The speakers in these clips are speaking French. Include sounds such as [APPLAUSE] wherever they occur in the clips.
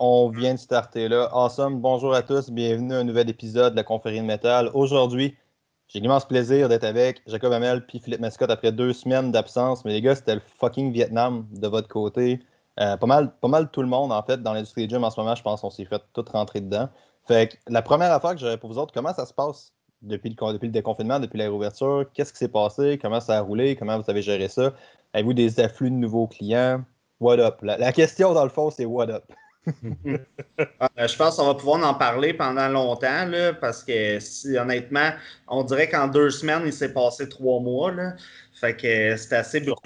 on vient de starter là. Awesome. Bonjour à tous. Bienvenue à un nouvel épisode de la conférence de métal. Aujourd'hui, j'ai l'immense plaisir d'être avec Jacob Hamel puis Philippe Mascotte après deux semaines d'absence. Mais les gars, c'était le fucking Vietnam de votre côté. Euh, pas, mal, pas mal tout le monde, en fait, dans l'industrie des gym en ce moment, je pense qu'on s'est fait tout rentrer dedans. Fait que la première affaire que j'aurais pour vous autres, comment ça se passe depuis le, depuis le déconfinement, depuis la réouverture? Qu'est-ce qui s'est passé? Comment ça a roulé? Comment vous avez géré ça? Avez-vous des afflux de nouveaux clients? What up? La, question, dans le fond, c'est what up? Ah, ben, je pense qu'on va pouvoir en parler pendant longtemps, là, parce que si honnêtement, on dirait qu'en deux semaines, il s'est passé trois mois. Là. Fait que c'est assez temps.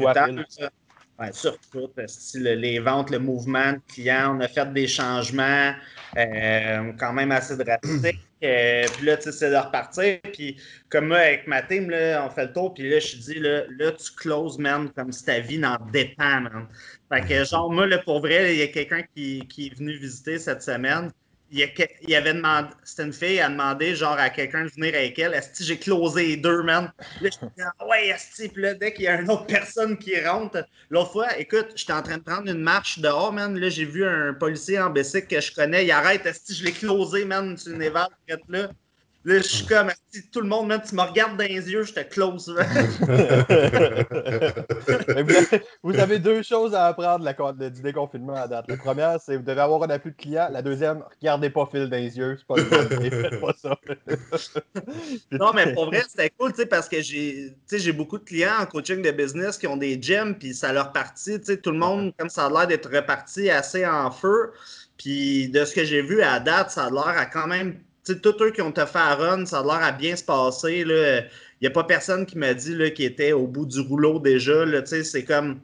Ouais, surtout, les ventes, le mouvement de clients, on a fait des changements euh, quand même assez drastiques. Euh, puis là, tu sais, c'est de repartir. Puis comme moi, avec ma team, là, on fait le tour. Puis là, je dis, là, là, tu closes, man, comme si ta vie n'en dépend, man. Fait que, genre, moi, là, pour vrai, il y a quelqu'un qui, qui, est venu visiter cette semaine il, avait demandé, c'était une fille, elle a demandé genre à quelqu'un de venir avec elle. Est-ce que j'ai closé les deux, man? Là, je dis, ah ouais, est-ce que là, dès qu'il y a une autre personne qui rentre, l'autre fois, écoute, j'étais en train de prendre une marche dehors, man. Là, j'ai vu un policier en bicycle que je connais, il arrête, est-ce que je l'ai closé, man, sur une éval, là? Là, je suis comme, si tout le monde, même, tu me regardes dans les yeux, je te close. [LAUGHS] vous, avez, deux choses à apprendre la, du déconfinement à date. La première, c'est vous devez avoir un appui de client. La deuxième, regardez pas fil dans les yeux. C'est pas faites pas ça. [LAUGHS] non, mais pour vrai, c'était cool, tu sais, parce que j'ai beaucoup de clients en coaching de business qui ont des gyms, puis ça leur partit, tu sais, tout le monde, comme ça a l'air d'être reparti assez en feu. Puis de ce que j'ai vu à date, ça a l'air à quand même tous eux qui ont fait à run, ça a l'air à bien se passer. Il n'y a pas personne qui m'a dit qu'il était au bout du rouleau déjà. C'est comme.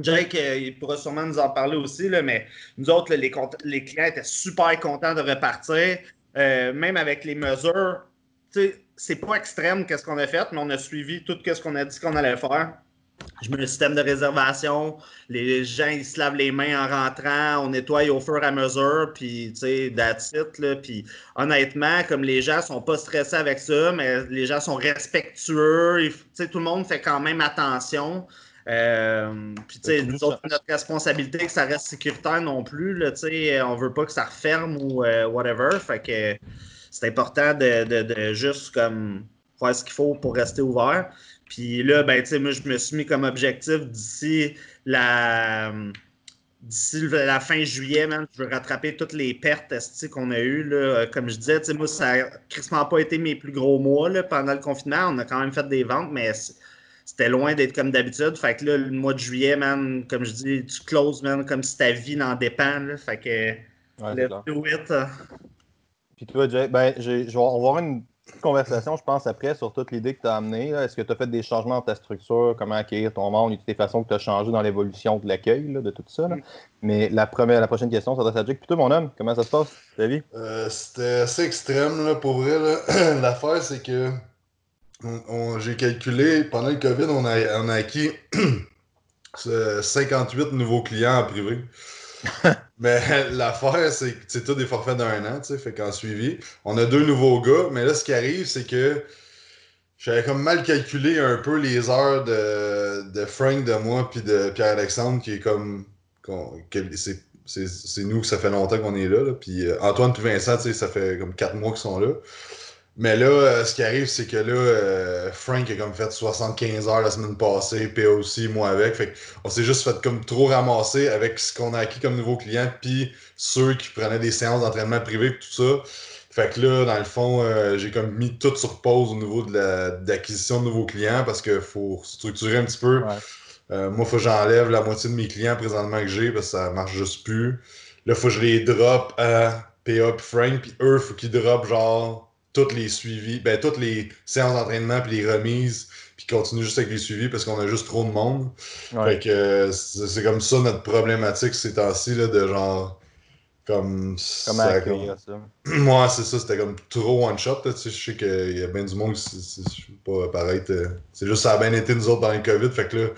Jake, euh, il pourra sûrement nous en parler aussi, mais nous autres, les, les, clients étaient super contents de repartir. Euh, même avec les mesures, c'est pas extrême qu'est-ce qu'on a fait, mais on a suivi tout ce qu'on a dit qu'on allait faire je mets le système de réservation. Les gens, ils se lavent les mains en rentrant. On nettoie au fur et à mesure. Puis, tu sais, that's it. Là. Puis, honnêtement, comme les gens sont pas stressés avec ça, mais les gens sont respectueux. Tu sais, tout le monde fait quand même attention. Euh, puis, tu sais, nous autres, notre responsabilité que ça reste sécuritaire non plus. Là, tu sais, on veut pas que ça referme ou euh, whatever. Fait que c'est important de, de, de juste comme faire ce qu'il faut pour rester ouvert. Puis là, ben, tu sais, moi, je me suis mis comme objectif d'ici la, d'ici la fin juillet, man, je veux rattraper toutes les pertes qu'on a eues. Là. Comme je disais, moi, ça n'a pas été mes plus gros mois là, pendant le confinement. On a quand même fait des ventes, mais c'était loin d'être comme d'habitude. Fait que là, le mois de juillet, man, comme je dis, tu closes, man, comme si ta vie n'en dépend. Là. Fait que, let's do it. Puis toi, Jay, ben, je vais avoir une conversation, je pense, après, sur toute l'idée que tu as amenée. Est-ce que tu as fait des changements dans ta structure, comment accueillir ton monde, toutes les façons que tu as changé dans l'évolution de l'accueil, de tout ça? Mm. Mais la, première, la prochaine question, ça à Jake. Plutôt, mon homme, comment ça se passe, ta vie? Euh, c'était assez extrême, là, pour vrai. [CLEARS THROAT] L'affaire, c'est que j'ai calculé, pendant le COVID, on a, on a acquis [CLEARS THROAT] 58 nouveaux clients en privé. [LAUGHS] mais [LAUGHS] l'affaire, c'est que c'est tout des forfaits d'un an, tu sais, fait qu'en suivi. On a deux nouveaux gars, mais là, ce qui arrive, c'est que j'avais comme mal calculé un peu les heures de, de Frank, de moi, puis de Pierre-Alexandre, qui est comme. c'est nous que ça fait longtemps qu'on est là, Puis euh, Antoine puis Vincent, tu sais, ça fait comme quatre mois qu'ils sont là. Mais là, euh, ce qui arrive, c'est que là, euh, Frank a comme fait 75 heures la semaine passée, puis aussi moi avec. Fait on s'est juste fait comme trop ramasser avec ce qu'on a acquis comme nouveaux clients, puis ceux qui prenaient des séances d'entraînement privé, tout ça. Fait que là, dans le fond, euh, j'ai comme mis tout sur pause au niveau de l'acquisition de nouveaux clients parce qu'il faut structurer un petit peu. moi, il faut que j'enlève la moitié de mes clients présentement que j'ai parce que ça marche juste plus. Là, il faut que je les drop à PA et Frank, puis eux, il faut qu'ils drop genre toutes les suivis, ben, toutes les séances d'entraînement puis les remises, puis continue juste avec les suivis parce qu'on a juste trop de monde. Fait que c'est comme ça notre problématique ces temps-ci, de genre. Comme. Comment accueillir ça? [CLEARS THROAT] Moi, c'est ça, c'était comme trop one shot. je sais qu'il y a bien du monde qui c'est pas pareil. C'est juste ça a bien été nous autres dans le COVID. Fait que là.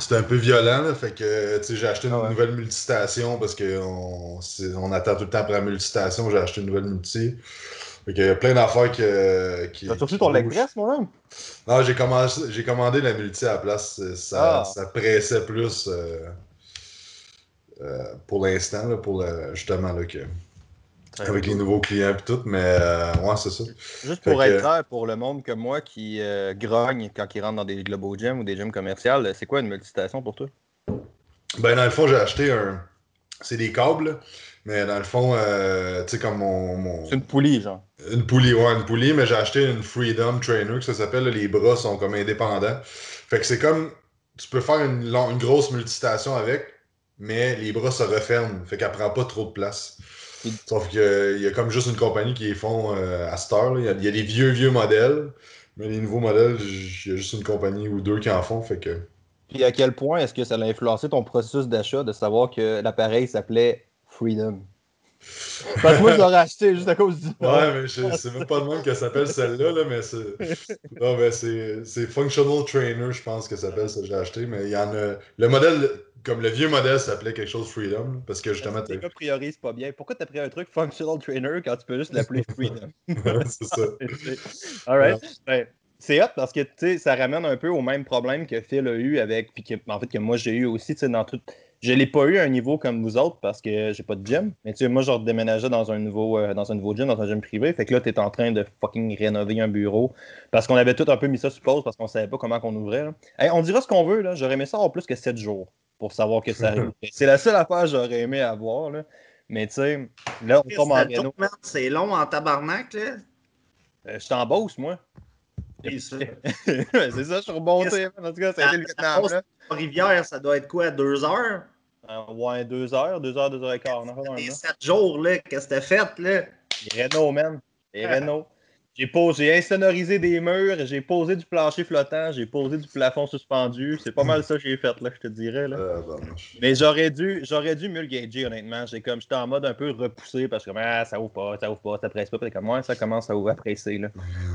C'était un peu violent, là, fait que j'ai acheté une ah nouvelle multistation parce qu'on on attend tout le temps après la multistation. J'ai acheté une nouvelle multi. Il y a plein d'affaires qui. T'as reçu ton leg press, mon homme? Non, j'ai commandé, commandé la multi à la place. Ça, ah. ça pressait plus. Euh, euh, pour l'instant, pour justement là, que, avec les nouveaux clients et tout, mais euh, ouais, c'est ça. Juste pour être clair, pour le monde comme moi qui euh, grogne quand il rentre dans des Globo Gyms ou des gyms commerciaux, c'est quoi une multistation pour toi? Ben, dans le fond, j'ai acheté un. C'est des câbles, mais dans le fond, euh, tu sais, comme mon. C'est une poulie, genre. Une poulie, ouais, une poulie, mais j'ai acheté une Freedom Trainer, que ça s'appelle. Les bras sont comme indépendants. Fait que c'est comme. Tu peux faire une, une grosse multistation avec, mais les bras se referment. Fait qu'elle prend pas trop de place. Sauf qu'il y a comme juste une compagnie qui les font euh, à Star. Il, y a, des vieux, vieux modèles. Mais les nouveaux modèles, il y a juste une compagnie ou deux qui en font. Fait que... Puis à quel point est-ce que ça a influencé ton processus d'achat de savoir que l'appareil s'appelait Freedom? Parce que moi, je l'aurais acheté juste à cause du. Ouais, mais c'est même pas le monde qui s'appelle celle-là, là, mais c'est. Non, mais c'est Functional Trainer, je pense que ça s'appelle, ça que j'ai acheté. Mais il y en a. Le modèle comme le vieux modèle s'appelait quelque chose Freedom, parce que justement. Les gars priorisent pas bien. Pourquoi t'as pris un truc Functional Trainer quand tu peux juste l'appeler [LAUGHS] Freedom? C'est ça. [LAUGHS] Alright. Ben, c'est hot parce que ça ramène un peu au même problème que Phil a eu avec. Puis que, en fait, que moi j'ai eu aussi dans tout. Je l'ai pas eu à un niveau comme vous autres parce que j'ai pas de gym. Mais tu sais, moi, je redéménageais dans un nouveau euh, dans un nouveau gym, dans un gym privé. Fait que là, tu es en train de fucking rénover un bureau. Parce qu'on avait tout un peu mis ça sur pause parce qu'on savait pas comment qu'on ouvrait. on dira ce qu'on veut, là. J'aurais aimé ça avoir plus que 7 jours pour savoir que ça arrive. [LAUGHS] c'est la seule affaire que j'aurais aimé avoir. Là. Mais tu sais, là, on tombe en réno. C'est long en tabarnak, là. Euh, je suis en Beauce, [LAUGHS] moi. c'est ça, je suis remonté. En tout cas, ça a été le Vietnam. Rivière, ça doit être quoi, deux heures? Euh, ouais, deux heures, deux heures, deux heures et quart. Les sept jours, là, qu'est-ce que t'as fait, là? Les Renault, man. Les [LAUGHS] Renault. J'ai posé, insonorisé des murs, j'ai posé du plancher flottant, j'ai posé du plafond suspendu. C'est pas mal ça que j'ai fait, là, je te dirais. Là. Euh, Mais j'aurais dû, j'aurais dû mieux le gager, honnêtement. J'ai comme, j'étais en mode un peu repoussé parce que ah, ça ouvre pas, ça ouvre pas, ça presse pas. Puis comme, moi, ça commence à ouvrir presser. Là.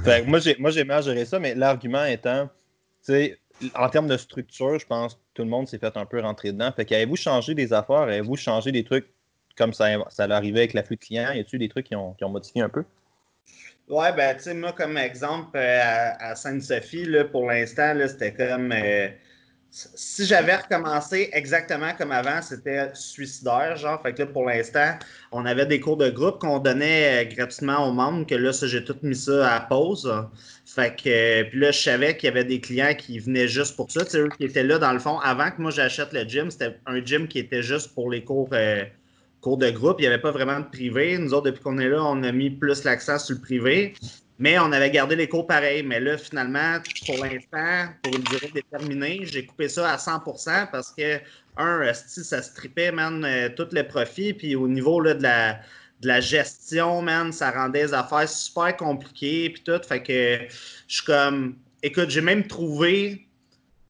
fait moi, j'ai, moi, j'ai mal géré ça, mais l'argument étant, tu sais, en termes de structure, je pense que tout le monde s'est fait un peu rentrer dedans. Fait qu'avez-vous changé des affaires, avez-vous changé des trucs comme ça, ça arrivait avec l'afflux de clients? Y a-t-il des trucs qui ont, qui ont modifié un peu? Ouais, ben, tu sais, moi, comme exemple, euh, à, Sainte-Sophie, pour l'instant, c'était comme. Euh, si j'avais recommencé exactement comme avant, c'était suicidaire, genre. Fait que là, pour l'instant, on avait des cours de groupe qu'on donnait euh, gratuitement aux membres, que là, j'ai tout mis ça à pause. Fait que, puis là, je savais qu'il y avait des clients qui venaient juste pour ça. Tu sais, eux qui étaient là, dans le fond, avant que moi j'achète le gym, c'était un gym qui était juste pour les cours cours de groupe. Il n'y avait pas vraiment de privé. Nous autres, depuis qu'on est là, on a mis plus l'accent sur le privé. Mais on avait gardé les cours pareils. Mais là, finalement, pour l'instant, pour une durée déterminée, j'ai coupé ça à 100% parce que, un, ça stripait, man, euh, tout le profit. Puis au niveau là, de, la, de la gestion, man, ça rendait les affaires super compliquées. Puis tout. Fait que je suis comme, écoute, j'ai même trouvé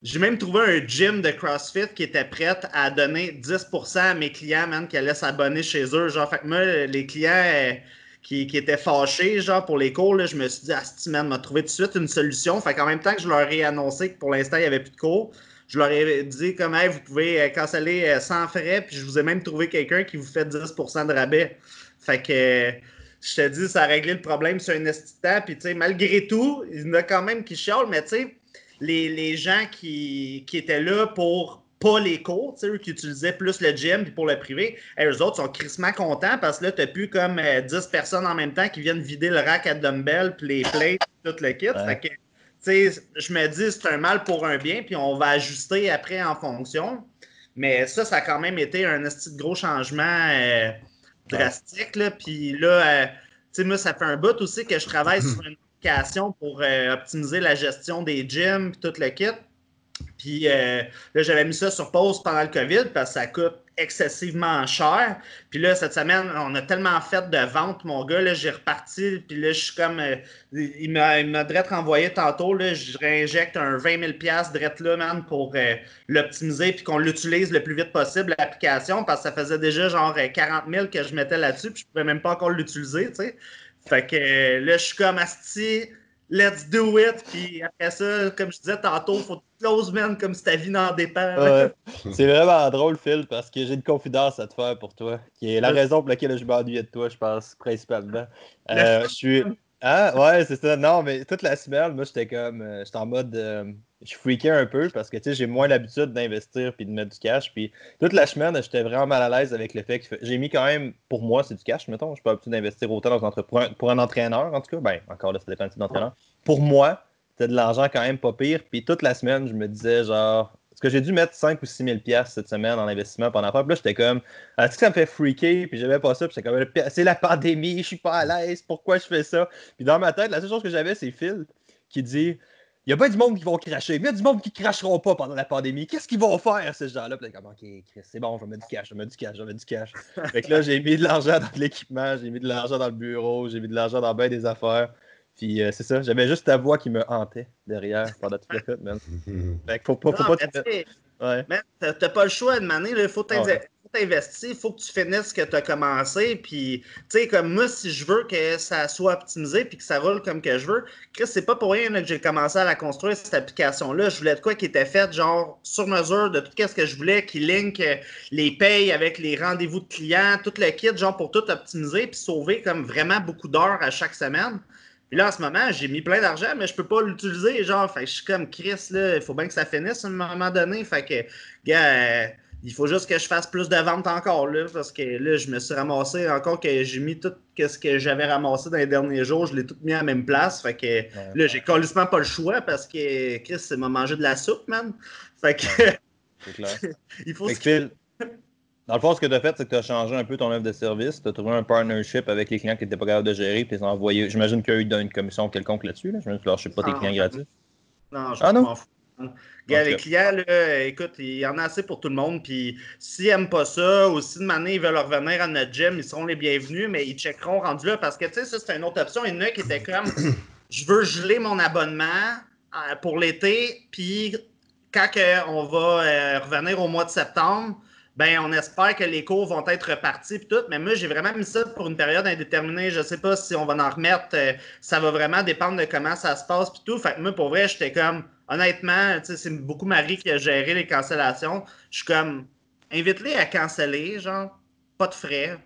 j'ai même trouvé un gym de CrossFit qui était prêt à donner 10% à mes clients, man, qui allaient s'abonner chez eux. Genre, fait que moi, les clients euh, qui, étaient fâchés, genre, pour les cours, je me suis dit, ah, man, m'a trouvé tout de suite une solution. Fait qu'en même temps que je leur ai annoncé que pour l'instant, il n'y avait plus de cours, je leur ai dit, comme, hey, vous pouvez euh, canceller euh, sans frais, puis je vous ai même trouvé quelqu'un qui vous fait 10% de rabais. Fait que je te dis, ça a réglé le problème sur un instant. Puis, tu sais, malgré tout, il y en a quand même qui chialent, mais tu sais, les, gens qui, étaient là pour pas les cours, eux qui utilisaient plus le gym puis pour le privé, et eux autres sont crissement contents parce que là, tu n'as plus comme 10 euh, personnes en même temps qui viennent vider le rack à dumbbell puis les plates, tout le kit. je me dis, c'est un mal pour un bien, puis on va ajuster après en fonction. Mais ça, ça a quand même été un de gros changement euh, drastique. Là. Puis là, euh, moi, ça fait un bout aussi que je travaille [LAUGHS] sur une pour euh, optimiser la gestion des gyms et tout le kit. Puis euh, là, j'avais mis ça sur pause pendant le COVID parce que ça coûte excessivement cher. Puis là, cette semaine, on a tellement fait de ventes, mon gars, là, j'ai reparti. Puis là, je suis comme. Euh, il m'a direct renvoyé tantôt, là, je réinjecte un 20 000 direct là, man, pour l'optimiser puis qu'on l'utilise le plus vite possible, l'application, parce que ça faisait déjà genre 40 000 que je mettais là-dessus, puis je pouvais même pas encore l'utiliser, tu sais. Fait que euh, là, je suis comme Asti, let's do it. Puis après ça, comme je disais tantôt, faut close man comme si ta vie n'en dépend. C'est vraiment drôle, Phil, parce que j'ai une confidence à te faire pour toi, qui est la raison pour laquelle je m'ennuyais de toi, je pense, principalement. Euh, je suis. Ah, ouais, c'est ça. Non, mais toute la semaine, moi, j'étais comme. euh, j'étais en mode. euh, je freakais un peu parce que, tu sais, j'ai moins l'habitude d'investir puis de mettre du cash. Puis toute la semaine, j'étais vraiment mal à l'aise avec le fait que j'ai mis quand même, pour moi, c'est du cash, mettons. Je suis pas habitué d'investir autant dans une entreprise. Pour un, pour un entraîneur, en tout cas, ben, encore là, ça dépend du type d'entraîneur. Pour moi, c'était de l'argent quand même pas pire. Puis toute la semaine, je me disais, genre. Que j'ai dû mettre 5 ou 6 000 piastres cette semaine en investissement pendant faire? Puis là, j'étais comme, est-ce que ça me fait freaker? Puis j'avais pas ça. Puis j'étais comme, c'est la pandémie, je suis pas à l'aise, pourquoi je fais ça? Puis dans ma tête, la seule chose que j'avais, c'est Phil qui dit, il y a pas du monde qui vont cracher, mais il y a du monde qui cracheront pas pendant la pandémie. Qu'est-ce qu'ils vont faire, ces gens-là? Puis comme, ok, Chris, c'est bon, je mettre du cash, je mettre du cash, je mettre du cash. fait que là, j'ai mis de l'argent dans l'équipement, j'ai mis de l'argent dans le bureau, j'ai mis de l'argent dans bien des affaires. Puis euh, c'est ça, j'avais juste ta voix qui me hantait derrière pendant tout le fait, man. [LAUGHS] Fait que faut pas, faut Non, pas mais Ouais. man, t'as pas le choix de manier, il faut t'investir, il faut que tu finisses ce que tu as commencé. Puis, tu sais, comme moi, si je veux que ça soit optimisé puis que ça roule comme que je veux, Chris, c'est pas pour rien là, que j'ai commencé à la construire, cette application-là. Je voulais de quoi qui était fait, genre, sur mesure de tout ce que je voulais, qui link euh, les payes avec les rendez-vous de clients, tout le kit, genre, pour tout optimiser puis sauver comme vraiment beaucoup d'heures à chaque semaine. Puis là, en ce moment, j'ai mis plein d'argent, mais je peux pas l'utiliser. Genre, fait que je suis comme Chris, là, il faut bien que ça finisse à un moment donné. Fait que, gars, euh, il faut juste que je fasse plus de ventes encore, là, parce que là, je me suis ramassé encore que j'ai mis tout ce que j'avais ramassé dans les derniers jours, je l'ai tout mis à la même place. Fait que là, j'ai carrément pas le choix parce que Chris, m'a mangé de la soupe, man. Fait que, C'est clair. [LAUGHS] il faut se dans le fond, ce que tu as fait, c'est que tu as changé un peu ton offre de service. Tu as trouvé un partnership avec les clients qui n'étaient pas capables de gérer, puis tu les as envoyés. J'imagine qu'eux, ils donnent une commission quelconque là-dessus. Là. Tu leur shippes pas tes Ah. clients gratuits. Non, je Ah, non? m'en fous. Gars, les clients, là, écoute, il y en a assez pour tout le monde. Puis s'ils n'aiment pas ça ou si de manière ils veulent revenir à notre gym, ils seront les bienvenus, mais ils checkeront rendu là parce que tu sais, ça, c'est une autre option. Il y en a qui étaient comme [COUGHS] je veux geler mon abonnement euh, pour l'été, puis quand on va euh, revenir au mois de septembre, ben on espère que les cours vont être repartis puis tout. Mais moi, j'ai vraiment mis ça pour une période indéterminée. Je sais pas si on va en remettre. euh, ça va vraiment dépendre de comment ça se passe puis tout. Fait que moi, pour vrai, j'étais comme honnêtement, c'est beaucoup Marie qui a géré les cancellations. Je suis comme invite-les à canceller, genre, pas de frais.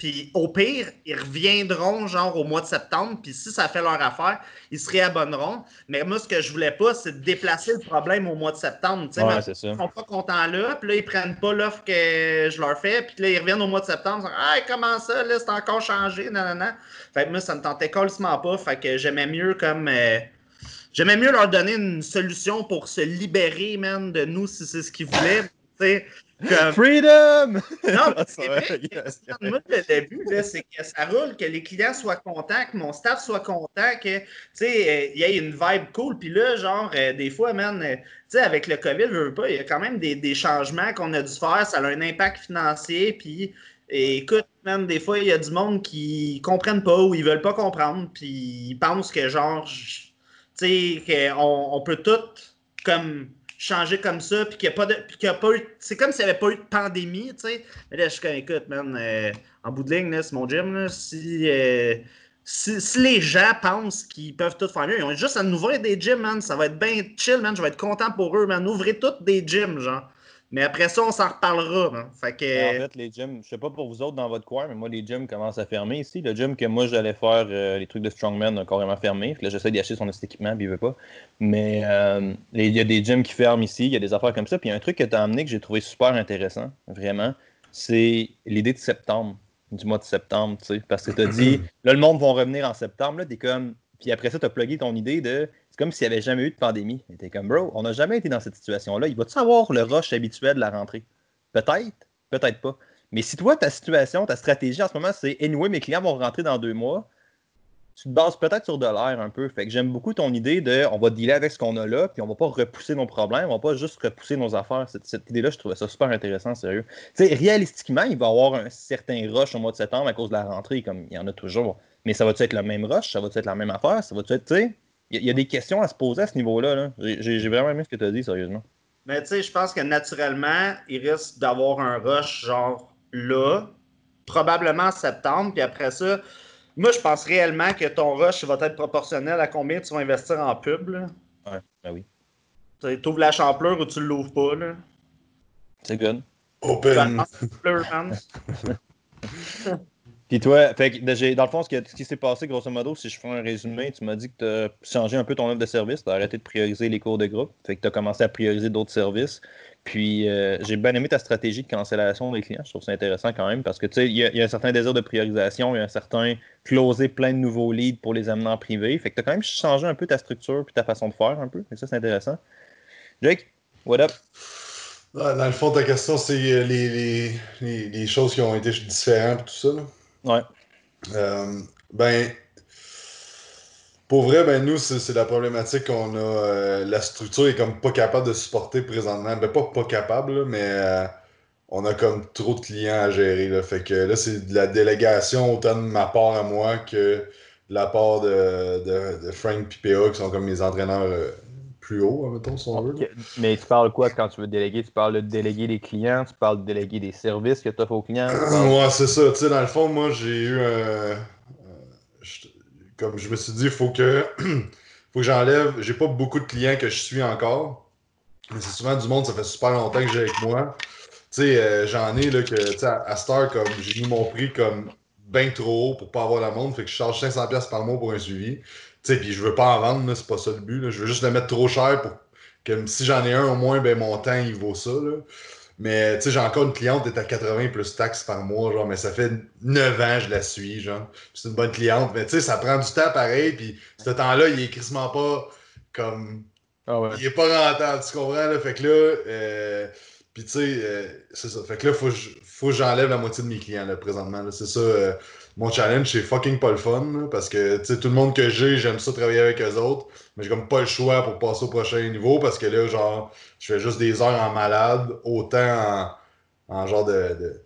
Puis au pire, ils reviendront genre au mois de septembre. Puis si ça fait leur affaire, ils se réabonneront. Mais moi, ce que je voulais pas, c'est de déplacer le problème au mois de septembre. Tu sais, Ouais, ça. ils sont pas contents là, puis là, ils prennent pas l'offre que je leur fais, puis là, ils reviennent au mois de septembre, ils disent Ah, comment ça, là, c'est encore changé, nanana. Fait que moi, ça me tentait carrément pas, fait que j'aimais mieux comme. euh, J'aimais mieux leur donner une solution pour se libérer, man, de nous si c'est ce qu'ils voulaient. Comme. Freedom! Non, mais [LAUGHS] c'est vrai. yes. Moi, le début, c'est que ça roule, que les clients soient contents, que mon staff soit content, que, tu sais, euh, il y ait une vibe cool. Puis là, genre, euh, des fois, man, euh, tu sais, avec le COVID, je veux pas, il y a quand même des, des changements qu'on a dû faire. Ça a un impact financier. Puis, écoute, man, des fois, il y a du monde qui comprennent pas ou ils veulent pas comprendre. Puis, ils pensent que, genre, tu sais, qu'on on peut tout, comme changer comme ça, puis qu'il n'y a pas de. puis qu'il a pas eu. C'est comme s'il n'y avait pas eu de pandémie, tu sais. Mais là, je suis comme, écoute, man, euh, en bout de ligne, c'est mon gym, là, si, euh, si, si les gens pensent qu'ils peuvent tout faire mieux, ils ont juste à nous ouvrir des gyms, man. Ça va être bien chill, man. Je vais être content pour eux, man. Ouvrez toutes des gyms, genre. Mais après ça, on s'en reparlera. Fait que. Mais En fait, les gyms, je sais pas pour vous autres dans votre coin, mais moi, les gyms commencent à fermer ici. Le gym que moi, j'allais faire, euh, les trucs de Strongman, a carrément fermé. Là, j'essaie d'y acheter son équipement, puis il veut pas. Mais euh, il y a des gyms qui ferment ici, il y a des affaires comme ça. Puis il y a un truc que tu as amené que j'ai trouvé super intéressant, vraiment, c'est l'idée de septembre, du mois de septembre, tu sais. Parce que tu as dit, [CLEARS THROAT] là, le monde va revenir en septembre, là, t'es comme. Puis après ça, tu as plugué ton idée de. Comme s'il n'y avait jamais eu de pandémie. Et T'es comme, bro, on n'a jamais été dans cette situation-là. Il va-tu avoir le rush habituel de la rentrée? Peut-être, peut-être pas. Mais si toi, ta situation, ta stratégie en ce moment, c'est anyway, mes clients vont rentrer dans deux mois, tu te bases peut-être sur de l'air un peu. Fait que j'aime beaucoup ton idée de on va dealer avec ce qu'on a là, puis on va pas repousser nos problèmes, on va pas juste repousser nos affaires. Cette, cette idée-là, je trouvais ça super intéressant, sérieux. Tu sais, réalistiquement, il va y avoir un certain rush au mois de septembre à cause de la rentrée, comme il y en a toujours. Mais ça va-tu être le même rush? Ça va-tu être la même affaire? Ça va-tu être, tu sais, il y, a- il y a des questions à se poser à ce niveau-là. là. J'ai vraiment aimé ce que tu as dit, sérieusement. Mais tu sais, je pense que naturellement, il risque d'avoir un rush genre là, probablement en septembre, puis après ça, moi je pense réellement que ton rush va être proportionnel à combien tu vas investir en pub. Là. Ouais, ben oui. Tu ouvres la champleur ou tu l'ouvres pas. Là. C'est good. Open. [LAUGHS] Puis toi, fait que, dans le fond, ce qui, s'est passé, grosso modo, si je fais un résumé, tu m'as dit que tu as changé un peu ton offre de service, tu as arrêté de prioriser les cours de groupe, fait que tu as commencé à prioriser d'autres services. Puis euh, j'ai bien aimé ta stratégie de cancellation des clients. Je trouve ça intéressant quand même parce que tu sais, il y, a un certain désir de priorisation, il y a un certain closer plein de nouveaux leads pour les amener en privé. Fait que tu as quand même changé un peu ta structure puis ta façon de faire un peu. Et ça, c'est intéressant. Jake, what up? Dans le fond, ta question, c'est euh, les, les, les, choses qui ont été différentes tout ça. Là. Ouais. Euh, ben, pour vrai, ben nous, c'est la problématique qu'on a. Euh, la structure est comme pas capable de supporter présentement. Ben pas pas capable, mais euh, on a comme trop de clients à gérer. Là. Fait que là, c'est de la délégation autant de ma part à moi que de la part de, de, Frank PPA, qui sont comme mes entraîneurs plus hauts, mettons, si on veut. Mais tu parles quoi quand tu veux déléguer? Tu parles de déléguer des clients, tu parles de déléguer des services que tu offres aux clients? Ouais, c'est ça. Tu sais, dans le fond, moi, j'ai eu un comme je me suis dit, il faut que, [CLEARS THROAT] faut que j'enlève. J'ai pas beaucoup de clients que je suis encore. Mais c'est souvent du monde, ça fait super longtemps que j'ai avec moi. Tu sais, euh, j'en ai là que, tu sais, à, Star, comme j'ai mis mon prix comme bien trop haut pour pas avoir la montre. Fait que je charge 500$ par mois pour un suivi. Tu sais, puis je veux pas en vendre, c'est pas ça le but. Je veux juste le mettre trop cher pour que si j'en ai un au moins, ben mon temps il vaut ça. Là. Mais tu sais, j'ai encore une cliente qui est à 80 plus taxes par mois, genre, mais ça fait 9 ans que je la suis, genre. C'est une bonne cliente, mais tu sais, ça prend du temps pareil, puis ce temps-là, il est quasiment pas comme. Ah ouais. Il est pas rentable, tu comprends, là? Fait que là, euh, puis tu sais, euh, c'est ça. Fait que là, faut, que j'enlève la moitié de mes clients, là, présentement. C'est ça. Euh, mon challenge, c'est fucking pas le fun, parce que tu sais, tout le monde que j'ai, j'aime ça travailler avec eux autres, mais j'ai comme pas le choix pour passer au prochain niveau parce que là, genre, je fais juste des heures en malade, autant en, genre de,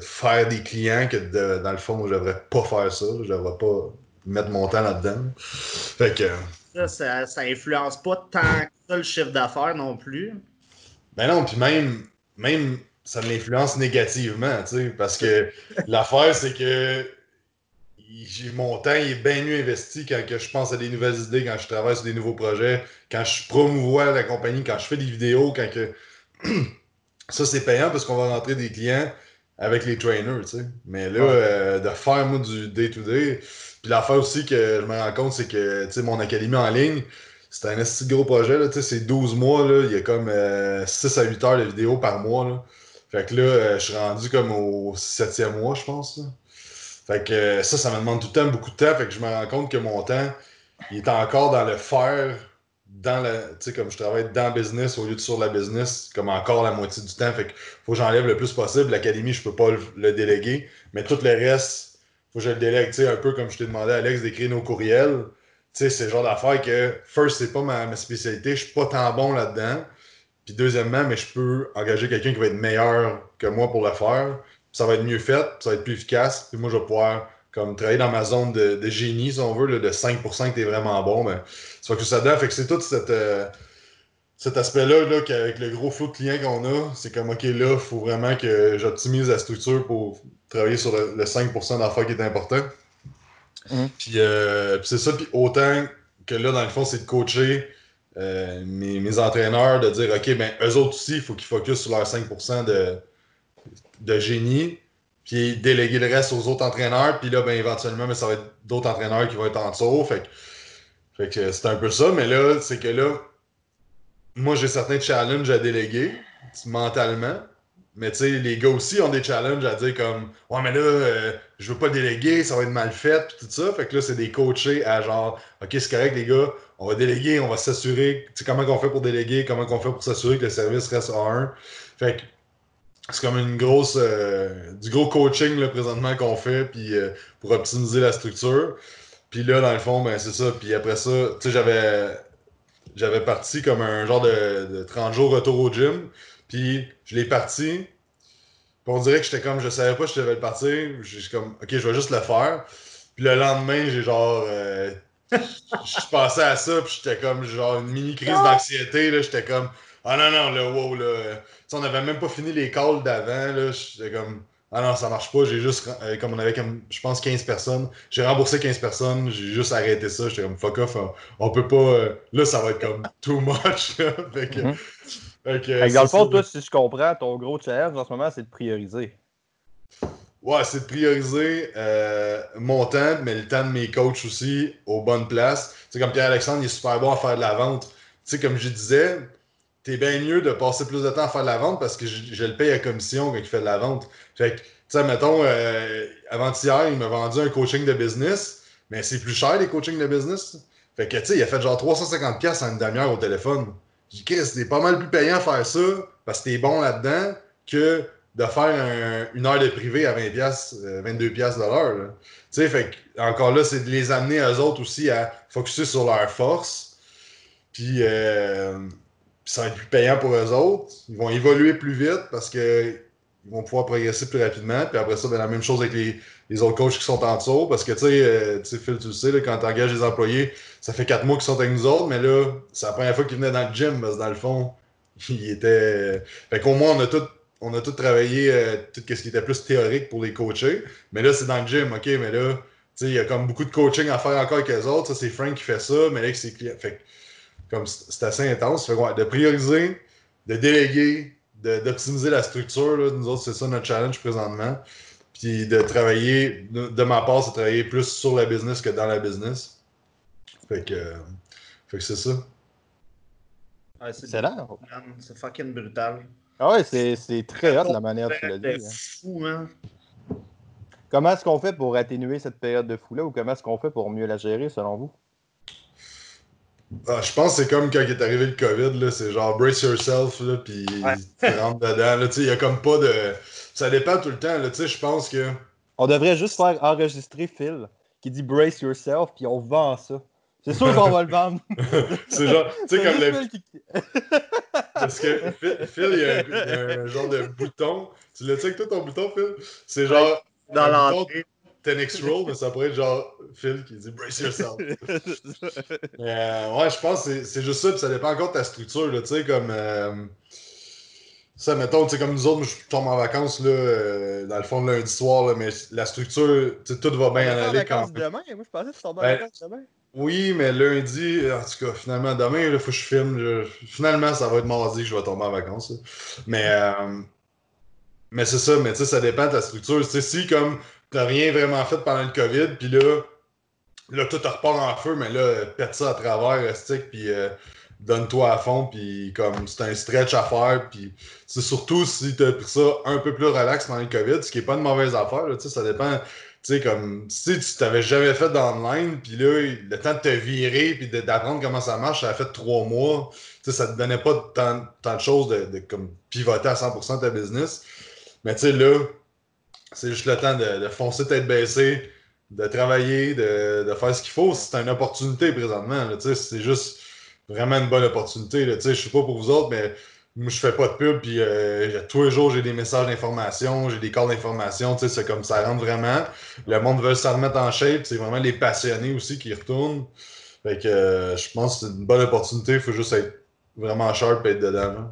faire des clients que dans le fond, je devrais pas faire ça, je devrais pas mettre mon temps là-dedans. Fait que. Ça, ça, influence pas tant que ça le chiffre d'affaires non plus. Ben non, puis même, même ça l'influence négativement, tu sais, parce que [LAUGHS] l'affaire, c'est que mon temps il est bien mieux investi quand que je pense à des nouvelles idées, quand je travaille sur des nouveaux projets, quand je promouvois la compagnie, quand je fais des vidéos, quand que. [CLEARS THROAT] ça, c'est payant parce qu'on va rentrer des clients avec les trainers, tu sais. Mais là, euh, de faire, moi, du day-to-day. Puis l'affaire aussi que je me rends compte, c'est que, tu sais, mon académie en ligne, c'est un assez gros projet, là, tu sais, c'est 12 mois, là. Il y a comme 6 euh, à 8 heures de vidéos par mois, là. Fait que là, euh, je suis rendu comme au 7e mois, je pense, là. Fait que ça, ça me demande tout le temps beaucoup de temps. Fait que je me rends compte que mon temps, il est encore dans le faire, dans le. Tu sais, comme je travaille dans business au lieu de sur la business, comme encore la moitié du temps. Fait que faut que j'enlève le plus possible. L'académie, je peux pas le, déléguer. Mais tout le reste, faut que je le délègue. Tu sais, un peu comme je t'ai demandé, Alex, d'écrire nos courriels. Tu sais, c'est le genre d'affaire que, first, c'est pas ma, ma spécialité. Je suis pas tant bon là-dedans. Puis deuxièmement, mais je peux engager quelqu'un qui va être meilleur que moi pour le faire ça va être mieux fait, ça va être plus efficace. Puis moi, je vais pouvoir comme travailler dans ma zone de, génie, si on veut, de 5% que tu es vraiment bon. Mais ça va que ça dedans. Fait que c'est tout euh, cet aspect-là -là, qu'avec le gros flot de clients qu'on a, c'est comme OK, là, il faut vraiment que j'optimise la structure pour travailler sur le, 5% d'affaires qui est important. Mmh. Euh, puis, c'est ça, puis autant que là, dans le fond, c'est de coacher euh, mes, mes, entraîneurs, de dire OK, ben eux autres aussi, il faut qu'ils focusent sur leur 5% de, de génie, puis déléguer le reste aux autres entraîneurs, puis là, ben, éventuellement, mais ça va être d'autres entraîneurs qui vont être en dessous. Fait que, c'est un peu ça, mais là, c'est que là, moi, j'ai certains challenges à déléguer mentalement. Mais tu sais, les gars aussi ont des challenges à dire comme Ouais, mais là, euh, je veux pas déléguer, ça va être mal fait, puis tout ça. Fait que là, c'est des coachés à genre Ok, c'est correct, les gars, on va déléguer, on va s'assurer. Tu sais, comment on fait pour déléguer, comment on fait pour s'assurer que le service reste à 1. Fait que c'est comme une grosse euh, du gros coaching là, présentement qu'on fait puis euh, pour optimiser la structure. Puis là, dans le fond, ben c'est ça. Puis après ça, tu sais, j'avais j'avais parti comme un genre de, 30 jours retour au gym. Puis je l'ai parti. Puis on dirait que j'étais comme je savais pas que je devais le partir. J'ai comme OK, je vais juste le faire. Puis le lendemain, j'ai genre euh, je passais à ça, puis j'étais comme genre une mini crise d'anxiété. J'étais comme Ah non, non, là, wow, là on n'avait même pas fini les calls d'avant. J'étais comme. Ah non, ça marche pas. J'ai juste. Euh, comme on avait, comme, je pense, 15 personnes. J'ai remboursé 15 personnes. J'ai juste arrêté ça. J'étais comme fuck off. On, peut pas. Euh, là, ça va être comme too much. [LAUGHS] fait que, mhm. dans le fond, toi, si je comprends, ton gros challenge en ce moment, c'est de prioriser. Ouais, c'est de prioriser euh, mon temps, mais le temps de mes coachs aussi aux bonnes places. C'est comme Pierre-Alexandre, il est super bon à faire de la vente. Tu sais, comme je disais, t'es bien mieux de passer plus de temps à faire de la vente parce que je, le paye à commission quand il fait de la vente. Fait que, tu sais, mettons, euh, avant-hier, il m'a vendu un coaching de business, mais c'est plus cher les coachings de business. Fait que, tu sais, il a fait genre 350$ en une demi-heure au téléphone. J'ai dit, c'est pas mal plus payant faire ça parce que t'es bon là-dedans que de faire une heure de privé à 20 22 pièces de l'heure. Tu sais, fait encore là, c'est de les amener eux autres aussi à focuser sur leurs forces. Puis euh, ça va être plus payant pour eux autres. Ils vont évoluer plus vite parce qu'ils vont pouvoir progresser plus rapidement. Puis après ça, ben, la même chose avec les, autres coachs qui sont en dessous. Parce que, tu sais, euh, Phil, tu le sais, quand tu engages des employés, ça fait quatre mois qu'ils sont avec nous autres, mais là, c'est la première fois qu'ils venaient dans le gym parce que dans le fond, [LAUGHS] ils étaient. Fait qu'au moins, on a tout on a tout travaillé euh, tout ce qui était plus théorique pour les coacher. Mais là, c'est dans le gym, OK, mais là, il y a comme beaucoup de coaching à faire encore avec les autres. Ça, c'est Frank qui fait ça, mais là, c'est. Fait comme c'est assez intense. Fait, de prioriser, de déléguer, d'optimiser la structure. Là. Nous autres, c'est ça notre challenge présentement. Puis de travailler, de, ma part, c'est de travailler plus sur la business que dans la business. Fait que, fait que c'est ça. c'est là. C'est fucking brutal. Ah ouais, c'est très hot la manière dont tu l'as dit. Hein. fou, hein? Comment est-ce qu'on fait pour atténuer cette période de fou-là ou comment est-ce qu'on fait pour mieux la gérer selon vous? Ah, je pense que c'est comme quand est arrivé le COVID, c'est genre brace yourself, là, puis tu rentres dedans. Il n'y a comme pas de. Ça dépend tout le temps. Je pense que. On devrait juste faire enregistrer Phil qui dit brace yourself, puis on vend ça. C'est sûr qu'on va le vendre. [LAUGHS] c'est genre, tu sais, comme le. [LAUGHS] Parce que Phil, il, y a un, genre de bouton. Tu l'as-tu avec toi ton bouton, Phil? C'est genre. Dans l'entrée. 10x [LAUGHS] roll, mais ça pourrait être genre Phil qui dit brace yourself. [LAUGHS] euh, ouais, je pense que c'est juste ça, puis ça dépend encore de ta structure, tu sais, comme. Euh, ça, mettons, tu sais, comme nous autres, je tombe en vacances, là, euh, dans le fond lundi soir, là, mais la structure, tu sais, tout va bien en aller quand demain, moi je pensais que tu tombais en ben, vacances demain. Oui, mais lundi, en tout cas, finalement, demain, il faut que je filme. Finalement, ça va être mardi que je vais tomber en vacances. Mais, euh, mais c'est ça, mais tu sais, ça dépend de ta structure. Tu sais, si comme t'as rien vraiment fait pendant le COVID, puis là, là, tout repart en feu, mais là, pète ça à travers, stick, puis euh, donne-toi à fond, puis comme c'est un stretch à faire, puis c'est surtout si t'as pris ça un peu plus relax pendant le COVID, ce qui est pas une mauvaise affaire, tu sais, ça dépend tu sais, comme si tu t'avais jamais fait d'online, puis là, le temps de te virer, puis d'apprendre comment ça marche, ça a fait trois mois. Tu sais, ça te donnait pas tant, tant de choses de, comme pivoter à 100% de ta business. Mais tu sais, là, c'est juste le temps de, foncer tête baissée, de travailler, de, faire ce qu'il faut. C'est une opportunité présentement. C'est juste vraiment une bonne opportunité. Je sais pas pour vous autres, mais moi, je fais pas de pub, puis euh, tous les jours, j'ai des messages d'information, j'ai des calls d'information, c'est comme ça rentre vraiment. Le monde veut se remettre en shape, c'est vraiment les passionnés aussi qui retournent. Fait que euh, je pense que c'est une bonne opportunité, il faut juste être vraiment sharp et être dedans.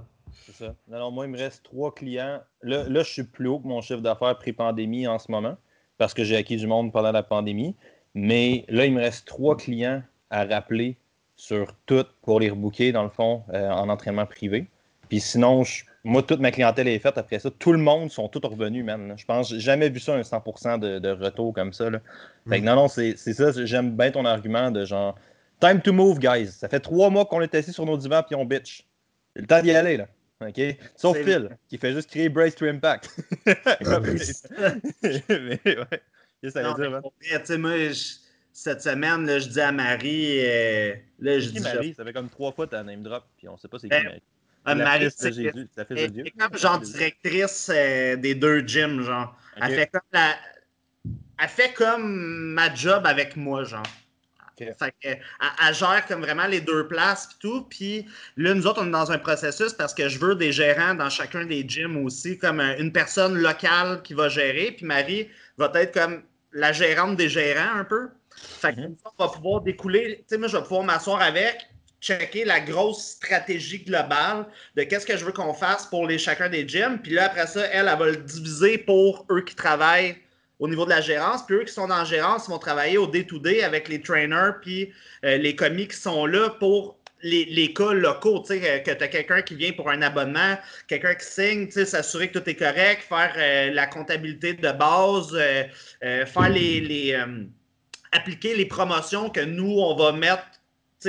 Ça. Alors, moi, il me reste trois clients. Là, là je suis plus haut que mon chiffre d'affaires pré-pandémie en ce moment, parce que j'ai acquis du monde pendant la pandémie. Mais là, il me reste trois clients à rappeler sur tout pour les rebooker, dans le fond, euh, en entraînement privé. Puis sinon, moi, toute ma clientèle est faite après ça. Tout le monde sont tous revenus, man. Je pense, j'ai jamais vu ça, un 100% de, retour comme ça. Là. Fait que mm. non, non, c'est ça. J'aime bien ton argument de genre, time to move, guys. Ça fait trois mois qu'on est assis sur nos divans puis on bitch. C'est le temps d'y aller, là. OK? Sauf Phil, qui fait juste créer Brace to Impact. [LAUGHS] Ah, [LAUGHS] mais ouais. Qu'est-ce que ça veut dire, moi, cette semaine, là, je dis à Marie. Euh, là, je dis. Marie, ça fait comme trois fois ta name drop, puis on sait pas c'est qui, ben, Marie. Marie, c'est comme genre directrice euh, des deux gyms, genre. Elle, fait comme la... elle fait comme ma job avec moi, genre. Fait elle, gère comme vraiment les deux places puis tout. Puis là, nous autres, on est dans un processus parce que je veux des gérants dans chacun des gyms aussi, comme euh, une personne locale qui va gérer. Puis Marie va être comme la gérante des gérants un peu. Fait que mm-hmm. on va pouvoir découler. Tu sais, moi, je vais pouvoir m'asseoir avec checker la grosse stratégie globale de qu'est-ce que je veux qu'on fasse pour les chacun des gyms. Puis là, après ça, elle, elle va le diviser pour eux qui travaillent au niveau de la gérance. Puis eux qui sont la gérance vont travailler au day-to-day avec les trainers puis euh, les commis qui sont là pour les, cas locaux, tu sais, que tu as quelqu'un qui vient pour un abonnement, quelqu'un qui signe, tu sais, s'assurer que tout est correct, faire euh, la comptabilité de base, euh, faire les, appliquer les promotions que nous, on va mettre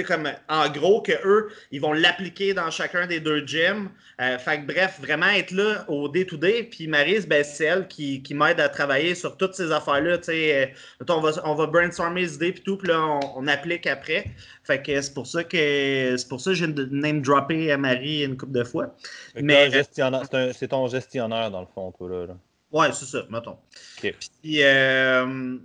comme en gros que eux, ils vont l'appliquer dans chacun des deux gyms. Euh, fait bref, vraiment être là au day-to-day. Puis Marise, ben, c'est elle qui, m'aide à travailler sur toutes ces affaires-là. Euh, on, va, on va brainstormer les idées puis tout, puis là, on, applique après. Fait que c'est pour ça que c'est pour ça que j'ai name droppé à Marie une couple de fois. Mais c'est ton gestionnaire dans le fond, toi là. Ouais, c'est ça, mettons. Puis euh,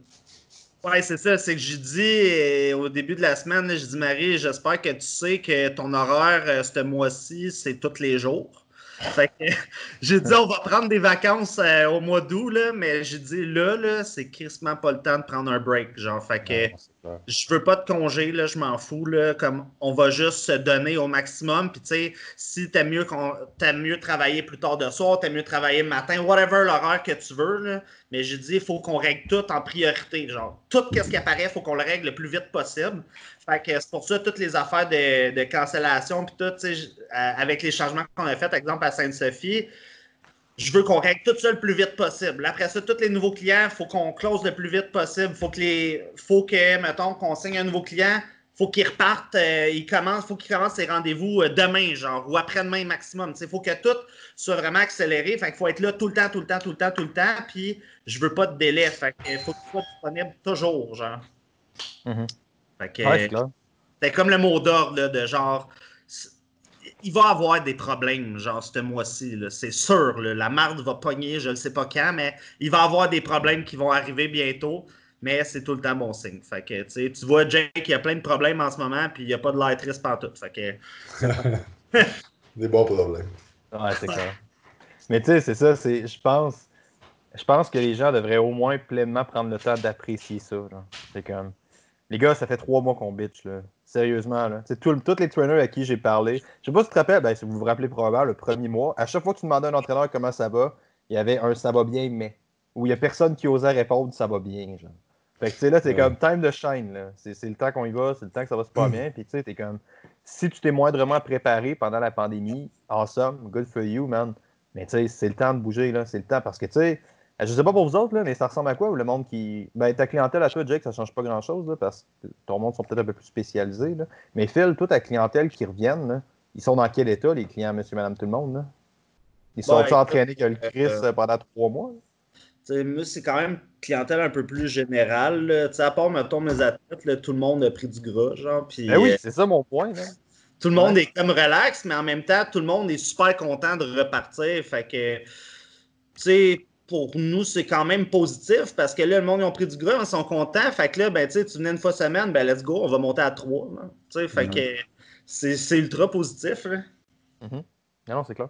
oui, c'est ça. C'est que j'ai dit euh, au début de la semaine, j'ai dit Marie, j'espère que tu sais que ton horaire euh, ce mois-ci, c'est tous les jours. Fait que [LAUGHS] j'ai dit, on va prendre des vacances euh, au mois d'août, mais j'ai dit, là, là c'est crissement pas le temps de prendre un break. Genre, fait que je veux pas de congé, là, je m'en fous. Là, comme on va juste se donner au maximum. Puis, tu sais, si t'aimes mieux, mieux travailler plus tard de soir, t'aimes mieux travailler le matin, whatever l'horaire que tu veux. Là, mais j'ai dit, il faut qu'on règle tout en priorité. Genre, tout ce qui apparaît, il faut qu'on le règle le plus vite possible. Fait que c'est pour ça, toutes les affaires de, cancellation, puis tout, euh, avec les changements qu'on a fait, par exemple, à Sainte-Sophie, je veux qu'on règle tout ça le plus vite possible. Après ça, tous les nouveaux clients, il faut qu'on close le plus vite possible. faut que les. faut que, mettons, qu'on signe un nouveau client, faut qu'il reparte, euh, il commence, faut qu'il commence ses rendez-vous euh, demain, genre, ou après-demain maximum. Il faut que tout soit vraiment accéléré. Fait qu'il faut être là tout le temps, tout le temps, tout le temps, tout le temps. Puis je veux pas de délai. Fait qu'il faut que tu sois disponible toujours, genre. Mm-hmm c'est comme le mot d'ordre de genre il va avoir des problèmes, genre, ce mois-ci. C'est sûr, la marde va pogner, je ne sais pas quand, mais il va avoir des problèmes qui vont arriver bientôt. Mais c'est tout le temps bon signe. Fait que, tu vois, Jake, il y a plein de problèmes en ce moment, puis il n'y a pas de l'air triste partout. Fait que... [LAUGHS] des bons problèmes. Ouais, c'est clair. Mais tu sais, c'est ça, je pense, je pense que les gens devraient au moins pleinement prendre le temps d'apprécier ça. C'est comme les gars, ça fait trois mois qu'on bitch, là. Sérieusement, là. C'est tous les trainers à qui j'ai parlé. Je sais pas si tu te rappelles, ben, si vous vous rappelez probablement, le premier mois, à chaque fois que tu demandais à un entraîneur comment ça va, il y avait un ça va bien, mais. Où il y a personne qui osait répondre ça va bien, genre. Fait que, tu sais, là, c'est comme time de shine, là. C'est le temps qu'on y va, c'est le temps que ça va super bien. Puis, tu sais, t'es comme. Si tu t'es moindrement préparé pendant la pandémie, awesome, good for you, man. Mais, tu sais, c'est le temps de bouger, là. C'est le temps parce que, tu sais, je sais pas pour vous autres, là, mais ça ressemble à quoi? Le monde qui. Ben, ta clientèle à toi, Jake, ça change pas grand-chose, parce que ton monde sont peut-être un peu plus spécialisés. Là. Mais Phil, toute ta clientèle qui reviennent, ils sont dans quel état, les clients, monsieur, madame, tout le monde? Là? Ils sont ben, entraînés que le euh, Chris euh, pendant trois mois? Moi, c'est quand même clientèle un peu plus générale. À part, mettons, mes athlètes, tout le monde a pris du gras, genre. Ben oui, c'est ça mon point. Tout le monde est comme relax, mais en même temps, tout le monde est super content de repartir. Fait que, tu sais, pour nous, c'est quand même positif parce que là, le monde, ils ont pris du gras, ils sont contents. Fait que là, ben, tu venais une fois semaine, ben, let's go, on va monter à trois. Fait mm-hmm. que c'est ultra positif. Mm-hmm. Non, c'est clair.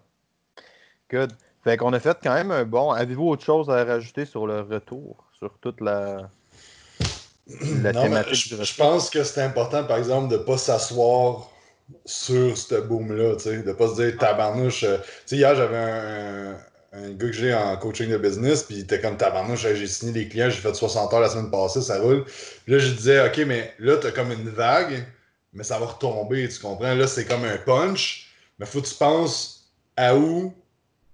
Good. Fait qu'on a fait quand même un bon. Avez-vous autre chose à rajouter sur le retour, sur toute la, la thématique je, Je pense que c'est important, par exemple, de ne pas s'asseoir sur ce boom-là, de ne pas se dire tabarnouche. Euh, tu sais, hier, j'avais un, un gars que j'ai en coaching de business, puis il était comme tabarnouche, j'ai signé des clients, j'ai fait 60 heures la semaine passée, ça roule. Puis là, je disais, OK, mais là, t'as comme une vague, mais ça va retomber, tu comprends? Là, c'est comme un punch, mais faut que tu penses à où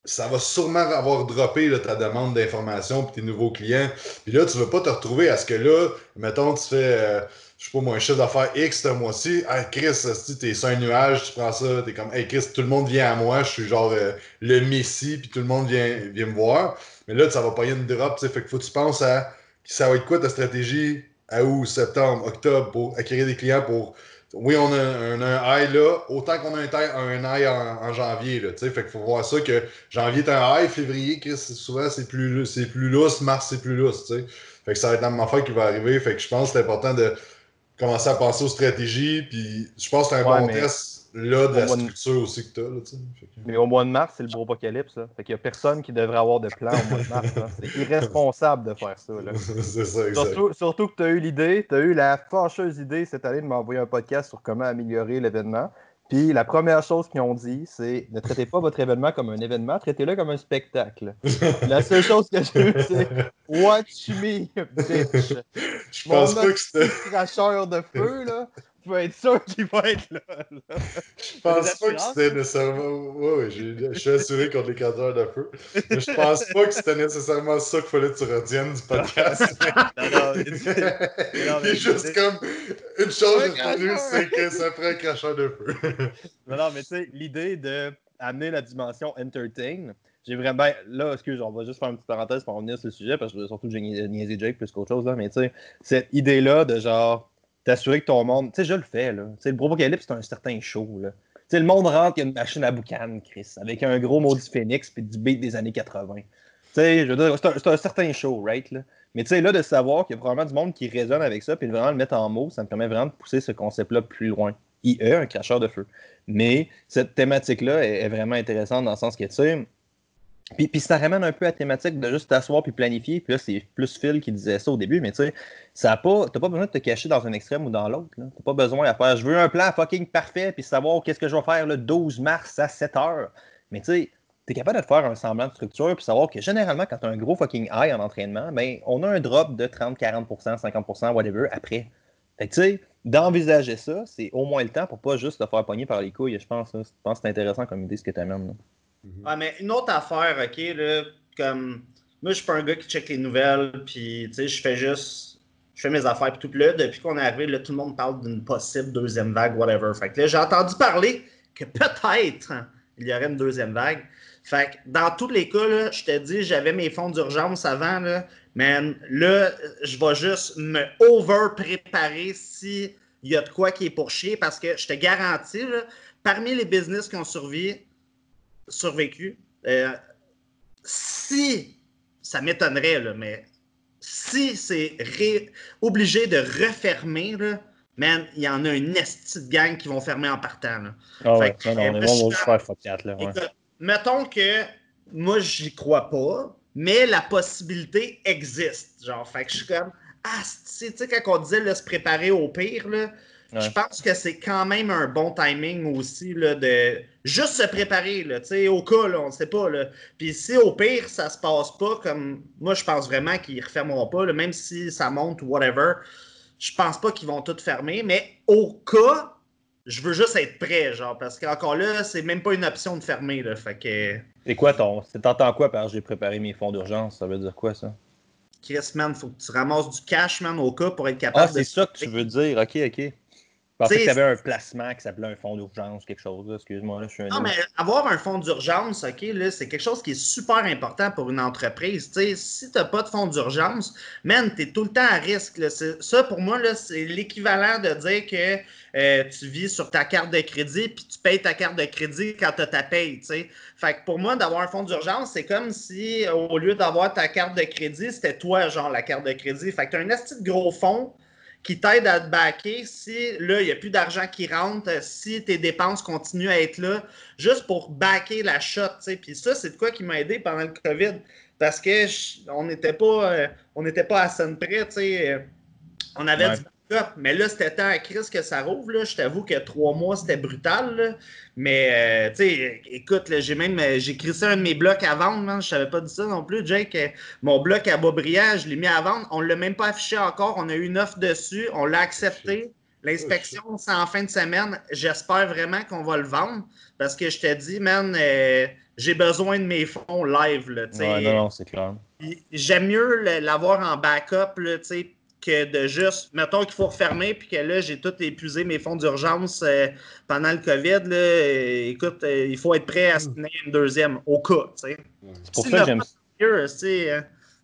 ça va sûrement avoir droppé ta demande d'information puis tes nouveaux clients. Puis là, tu ne veux pas te retrouver à ce que là, mettons, tu fais. Euh, je sais pas moi, un chiffre d'affaires X ce mois-ci, hey Chris, tu es sur un nuage, tu prends ça, t'es comme, hey Chris, tout le monde vient à moi, je suis genre euh, le Messi, puis tout le monde vient, vient me voir. Mais là, ça va pas y une drop, tu sais, fait que faut que tu penses à ça va être quoi ta stratégie à août, septembre, octobre pour acquérir des clients pour. Oui, on a un, un high là, autant qu'on a un, un high en, janvier, là, tu sais, fait qu'il faut voir ça que janvier est un high, février, Chris, souvent c'est plus, plus lousse, mars c'est plus lousse, tu sais. Fait que ça va être la même affaire qui va arriver, fait que je pense que c'est important de commencer à penser aux stratégies. Puis je pense que c'est un bon test là, de la structure aussi que tu as. mais au mois de mars, c'est le gros apocalypse. Là. Fait qu'il n'y a personne qui devrait avoir de plan au mois de mars. C'est [LAUGHS] irresponsable de faire ça. [LAUGHS] c'est ça, exact. Surtout, surtout que tu as eu l'idée, tu as eu la fâcheuse idée cette année de m'envoyer un podcast sur comment améliorer l'événement. Puis la première chose qu'ils ont dit, c'est ne traitez pas votre événement comme un événement, traitez-le comme un spectacle. la seule chose que j'ai eu, c'est Watch me, bitch? [LAUGHS] Je pense pas que c'était. cracheur de feu, là. Peux être sûr qu'il va être là. Je pense pas que c'était nécessairement. Oui, oui, je suis assuré contre les casseurs de feu. Mais je pense pas que c'était nécessairement ça qu'il fallait que tu retiennes du podcast. [LAUGHS] non, non, Il est juste comme une chose de c'est que ça prend un cracheur de feu. non, non, mais tu sais, l'idée d'amener la dimension entertain, j'ai vraiment. Ben, là, excuse, on va juste faire une petite parenthèse pour revenir sur ce sujet, parce que surtout j'ai niaisé Jake plus qu'autre chose, là, mais tu sais, cette idée-là de genre t'assurer que ton monde. Tu sais, je le fais, là. Tu sais, le Bropocalypse, c'est un certain show, là. Tu sais, le monde rentre, il y a une machine à boucan, Chris, avec un gros maudit phoenix puis du beat des années 80. Tu sais, je veux dire, c'est un, certain show, right, là. Mais tu sais, là, de savoir qu'il y a probablement du monde qui résonne avec ça, puis de vraiment le mettre en mots, ça me permet vraiment de pousser ce concept-là plus loin. IE, un cracheur de feu. Mais cette thématique-là est, est, vraiment intéressante dans le sens que, tu sais, puis, puis, ça ramène un peu à la thématique de juste t'asseoir puis planifier. Puis là, c'est plus Phil qui disait ça au début, mais tu sais, ça pas, t'as pas besoin de te cacher dans un extrême ou dans l'autre. T'as pas besoin à faire, je veux un plan fucking parfait puis savoir qu'est-ce que je vais faire le 12 mars à 7 heures. Mais tu sais, t'es capable de faire un semblant de structure puis savoir que généralement, quand t'as un gros fucking high en entraînement, ben, on a un drop de 30, 40%, 50%, whatever, après. Fait que tu sais, d'envisager ça, c'est au moins le temps pour pas juste te faire pogner par les couilles, je pense. Je pense que c'est intéressant comme idée ce que Mhm. mais une autre affaire, OK, là, comme moi, je suis pas un gars qui check les nouvelles, puis tu sais, je fais juste, je fais mes affaires, puis tout. là, depuis qu'on est arrivé, là, tout le monde parle d'une possible deuxième vague, whatever. Fait que là, j'ai entendu parler que peut-être il y aurait une deuxième vague. Fait que dans tous les cas, là, je te dis, j'avais mes fonds d'urgence avant, là, man, là, je vais juste me over-préparer si il y a de quoi qui est pour chier, parce que je te garantis, là, parmi les business qui ont survécu, survécu. Euh, si, ça m'étonnerait, mais si c'est obligé de refermer, là, man, il y en a une esti de gang qui vont fermer en partant. Là. Ah ouais, non, non, on est faire fuck là. mettons que moi, j'y crois pas, mais la possibilité existe. Genre, fait que je suis comme, ah, tu sais, quand on disait se préparer au pire, là, je pense que c'est quand même un bon timing aussi là, de juste se préparer, là, au cas, là, on ne sait pas. Là. Puis si au pire, ça se passe pas comme. Moi, je pense vraiment qu'ils ne refermeront pas, là, même si ça monte ou whatever. Je pense pas qu'ils vont tout fermer, mais au cas, je veux juste être prêt, genre, parce qu'encore là, c'est même pas une option de fermer, là. Fait que. C'est quoi ton. T'entends quoi par j'ai préparé mes fonds d'urgence? Ça veut dire quoi, ça? Chris, man, faut que tu ramasses du cash, man, au cas pour être capable ah, c'est ça que tu veux dire. Ok, ok. Je pensais que tu avais un placement qui s'appelait un fonds d'urgence, quelque chose. Excuse-moi, je suis un. Non, mais avoir un fonds d'urgence, OK, c'est quelque chose qui est super important pour une entreprise. si tu n'as pas de fonds d'urgence, man, tu es tout le temps à risque. Ça, pour moi, c'est l'équivalent de dire que euh, tu vis sur ta carte de crédit puis tu payes ta carte de crédit quand tu as ta paye. Fait que pour moi, d'avoir un fonds d'urgence, c'est comme si au lieu d'avoir ta carte de crédit, c'était toi, genre, la carte de crédit. Fait que tu as un petit gros fonds qui t'aide à te backer si là, il n'y a plus d'argent qui rentre, si tes dépenses continuent à être là, juste pour backer la shot. Puis ça, c'est de quoi qui m'a aidé pendant le COVID. Parce que on n'était pas, euh, on pas à son près. On avait du mais là, c'était tant à crise que ça rouvre. Là. Je t'avoue que trois mois, c'était brutal. Mais, euh, tu sais, écoute, j'ai même euh, j'ai crissé un de mes blocs à vendre. Man. Je savais pas dit ça non plus, Jake. Euh, mon bloc à Beaubriand, je l'ai mis à vendre. On ne l'a même pas affiché encore. On a eu une offre dessus. On l'a accepté. L'inspection, c'est en fin de semaine. J'espère vraiment qu'on va le vendre. Parce que je t'ai dit, man, j'ai besoin de mes fonds live. Là, ouais, non, non, c'est clair. J'aime mieux l'avoir en backup, tu sais que de juste, mettons qu'il faut refermer, puis que là, j'ai tout épuisé mes fonds d'urgence euh, pendant le COVID. Là, euh, écoute, euh, il faut être prêt à se tenir une deuxième, au cas. C'est pour ça que j'aime mieux,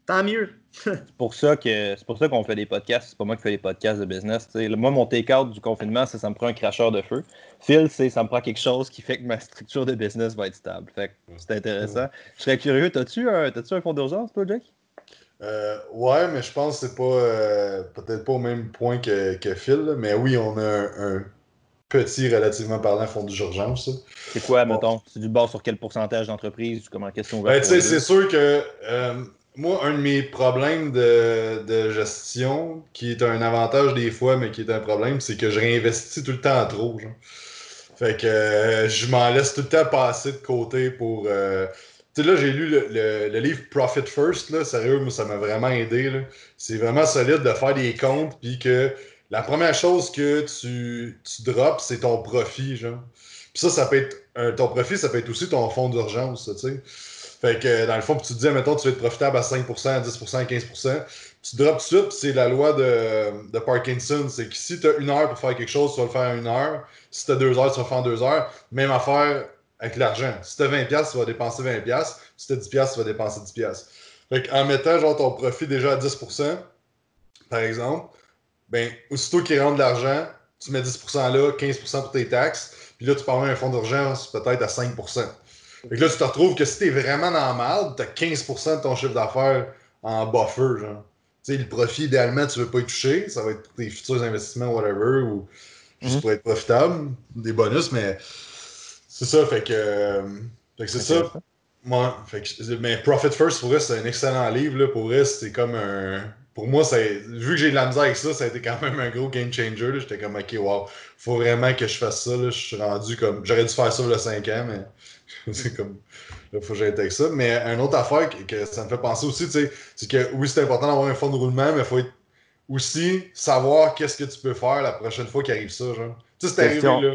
tant mieux. [LAUGHS] c'est pour ça que c'est pour ça qu'on fait des podcasts. C'est pas moi qui fais des podcasts de business. Moi, mon take-out du confinement, c'est ça me prend un cracheur de feu. Phil, c'est ça me prend quelque chose qui fait que ma [LAUGHS] structure de business va être stable. Fait c'est intéressant. Je serais curieux. T'as-tu un, un fonds d'urgence, toi, Jake? Euh, ouais, mais je pense que c'est pas euh, peut-être pas au même point que, que Phil, mais oui, on a un, petit, relativement parlant, fonds d'urgence. C'est quoi, mettons? C'est du bord sur quel pourcentage d'entreprise? Comment question ben, C'est sûr que euh, moi, un de mes problèmes de, de, gestion, qui est un avantage des fois, mais qui est un problème, c'est que je réinvestis tout le temps trop. Genre. Fait que je m'en laisse tout le temps passer de côté pour tu sais, là, j'ai lu le, livre Profit First, là, sérieux, moi, ça m'a vraiment aidé. C'est vraiment solide de faire des comptes, puis que la première chose que tu, tu drops, c'est ton profit, genre. Puis ça, ça peut être. ton profit, ça peut être aussi ton fonds d'urgence, tu sais. Fait que dans le fond, tu te dis, mettons, tu vas être profitable à 5%, 10%, 15%. Tu drops tout de suite, c'est la loi de, de Parkinson. C'est que si tu as une heure pour faire quelque chose, tu vas le faire en une heure. Si tu as deux heures, tu vas le faire en deux heures. Même affaire avec l'argent. Si tu as 20$, tu vas dépenser 20$. Si tu as 10$, tu vas dépenser 10$. Fait qu'en mettant genre ton profit déjà à 10%, par exemple, ben, aussitôt qu'il rentre de l'argent, tu mets 10% là, 15% pour tes taxes, puis là, tu peux avoir un fonds d'urgence peut-être à 5%. Fait que là, tu te retrouves que si t'es vraiment dans la merde, t'as 15% de ton chiffre d'affaires en buffer, genre. Tu sais, le profit, idéalement, tu veux pas y toucher. Ça va être pour tes futurs investissements, whatever, ou juste mhm. pour être profitable, des bonus, mais c'est ça, fait que, euh, fait que c'est ça. Moi, fait que, mais Profit First, pour eux, c'est un excellent livre. Là, pour eux, c'est comme un. Pour moi, vu que j'ai de la misère avec ça, ça a été quand même un gros game changer. J'étais comme, ok, wow, faut vraiment que je fasse ça. Là. Je suis rendu comme. J'aurais dû faire ça le 5 ans, mais [LAUGHS] c'est comme. Là, faut que j'aille avec ça. Mais une autre affaire que, ça me fait penser aussi, tu sais, c'est que oui, c'est important d'avoir un fonds de roulement, mais il faut aussi savoir qu'est-ce que tu peux faire la prochaine fois qu'il arrive ça. Genre. Tu sais, c'est arrivé là.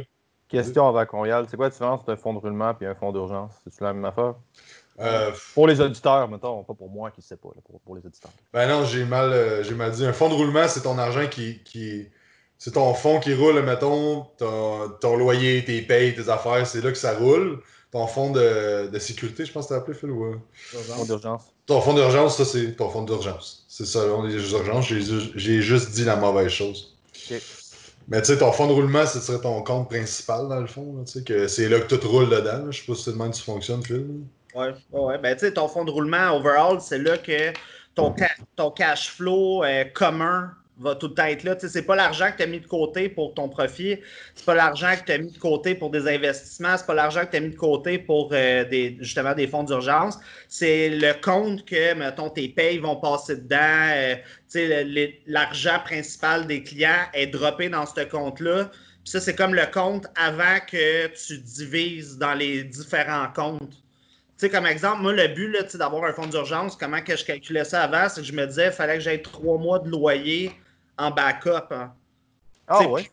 Question avant qu'on y aille. C'est quoi la différence d'un fonds de roulement et un fonds d'urgence? C'est-tu la même affaire? Euh, pour les auditeurs, mettons, pas pour moi qui ne sais pas, pour, les auditeurs. Ben non, j'ai mal, euh, j'ai mal dit. Un fonds de roulement, c'est ton argent qui. qui... C'est ton fonds qui roule, mettons, ton, ton, loyer, tes payes, tes affaires, c'est là que ça roule. Ton fonds de, de sécurité, je pense que tu appelé, Phil, ou... Fonds d'urgence. Ton fonds d'urgence, ça, c'est ton fonds d'urgence. C'est ça, les urgences. J'ai juste dit la mauvaise chose. OK. Mais tu sais, ton fonds de roulement, ce serait ton compte principal, dans le fond. C'est là que tout roule dedans. Je sais pas si c'est le tu fonctionnes, Phil. Ouais, ouais. Ben, tu sais, ton fonds de roulement, overall, c'est là que ton, ton cash flow euh, commun va tout le temps être là. Sais, c'est pas l'argent que tu as mis de côté pour ton profit, c'est pas l'argent que tu as mis de côté pour des investissements, c'est pas l'argent que tu as mis de côté pour euh, justement des fonds d'urgence. C'est le compte que, mettons, tes payes vont passer dedans. Euh, l'argent principal des clients est droppé dans ce compte-là. Puis ça, c'est comme le compte avant que tu divises dans les différents comptes. Tu sais, comme exemple, moi, le but d'avoir un fonds d'urgence, comment que je calculais ça avant, c'est que je me disais, il fallait que j'aie trois mois de loyer en backup. Hein. Ah ouais?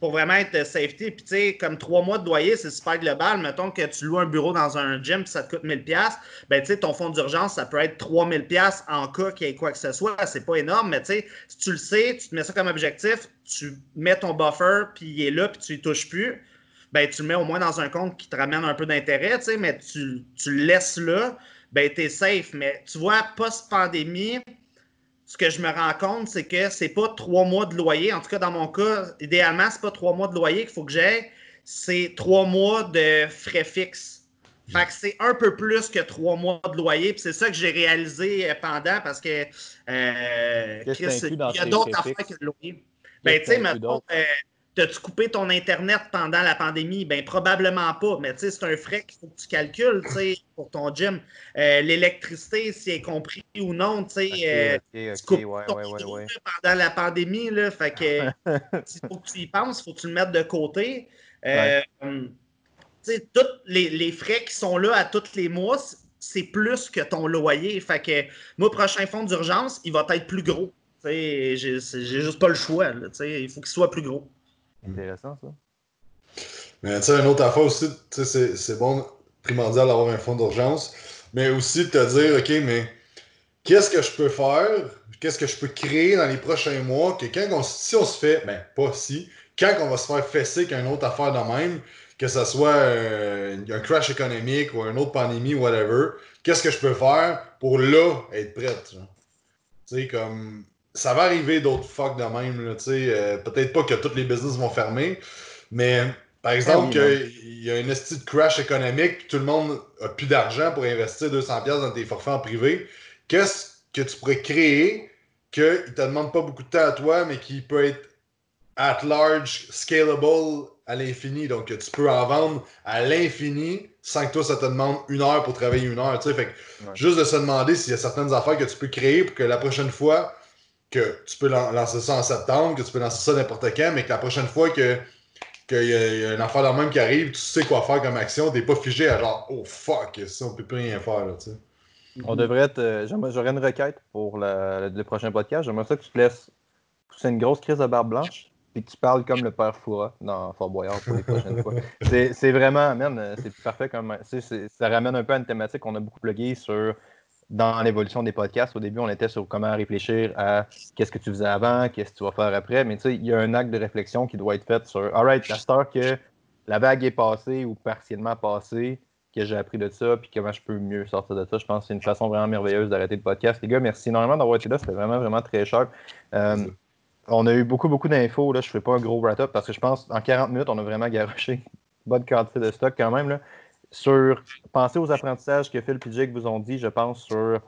Pour vraiment être safety. Puis, tu sais, comme trois mois de loyer, c'est super global. Mettons que tu loues un bureau dans un gym puis ça te coûte 1000$. Ben, tu sais, ton fonds d'urgence, ça peut être 3000$ en cas qu'il y ait quoi que ce soit. C'est pas énorme, mais tu sais, si tu le sais, tu te mets ça comme objectif, tu mets ton buffer puis il est là puis tu y touches plus. Ben, tu le mets au moins dans un compte qui te ramène un peu d'intérêt, tu sais, mais tu, tu le laisses là, ben, tu es safe. Mais tu vois, post-pandémie, ce que je me rends compte, c'est que c'est pas trois mois de loyer. En tout cas, dans mon cas, idéalement, c'est pas trois mois de loyer qu'il faut que j'aie. C'est trois mois de frais fixes. Fait que c'est un peu plus que trois mois de loyer. Puis c'est ça que j'ai réalisé euh, pendant parce que euh, il y a d'autres affaires que le loyer. Ben, tu sais, maintenant, T'as-tu coupé ton Internet pendant la pandémie? Ben probablement pas, mais c'est un frais qu'il faut que tu calcules pour ton gym. Euh, l'électricité, si est compris ou non, tu sais, euh, tu coupes ton pendant la pandémie. Là, fait que [LAUGHS] faut que tu y penses, il faut que tu le mettes de côté. Euh, tous les, les, frais qui sont là à tous les mois, c'est plus que ton loyer. Fait que mon prochain fonds d'urgence, il va être plus gros. J'ai juste pas le choix. il faut qu'il soit plus gros. Intéressant, ça. Mais tu sais, une autre affaire aussi, c'est bon, primordial d'avoir un fonds d'urgence, mais aussi de te dire, OK, mais qu'est-ce que je peux faire, qu'est-ce que je peux créer dans les prochains mois, que quand on, si on se fait, ben pas si, quand on va se faire fesser qu'une autre affaire de même, que ce soit euh, un crash économique ou une autre pandémie, whatever, qu'est-ce que je peux faire pour là être prête? Tu sais, comme ça va arriver d'autres fuck de même. Euh, Peut-être pas que tous les business vont fermer, mais par ah exemple, il y a une de crash économique, tout le monde a plus d'argent pour investir 200$ dans tes forfaits en privé. Qu'est-ce que tu pourrais créer qui ne te demande pas beaucoup de temps à toi, mais qui peut être at large, scalable à l'infini? Donc, tu peux en vendre à l'infini sans que toi, ça te demande une heure pour travailler une heure. Fait Juste de se demander s'il y a certaines affaires que tu peux créer pour que la prochaine fois, que tu peux lancer ça en septembre, que tu peux lancer ça n'importe quand, mais que la prochaine fois que qu'il y, a une affaire de même qui arrive, tu sais quoi faire comme action, t'es pas figé à genre oh fuck, ça on peut plus rien faire là, tu sais. On devrait être. Euh, j'aurais une requête pour le prochain podcast. J'aimerais ça que tu te laisses c'est une grosse crise de barbe blanche, puis tu parles comme le père Foura dans Fort Boyard pour les prochaines fois. [LAUGHS] C'est vraiment, man, c'est parfait comme. Ça ramène un peu à une thématique qu'on a beaucoup plugué sur dans l'évolution des podcasts. Au début, on était sur comment réfléchir à qu'est-ce que tu faisais avant, qu'est-ce que tu vas faire après. Mais tu sais, il y a un acte de réflexion qui doit être fait sur Alright, la star que la vague est passée ou partiellement passée, que j'ai appris de ça, puis comment je peux mieux sortir de ça. Je pense que c'est une façon vraiment merveilleuse d'arrêter le podcast. Les gars, merci énormément d'avoir été là. C'était vraiment, vraiment très cher. Euh, on a eu beaucoup, beaucoup d'infos. Là. Je ne fais pas un gros wrap-up parce que je pense en 40 minutes, on a vraiment garoché bonne quantité de stock quand même. Là sur penser aux apprentissages que Phil et vous ont dit, je pense, sur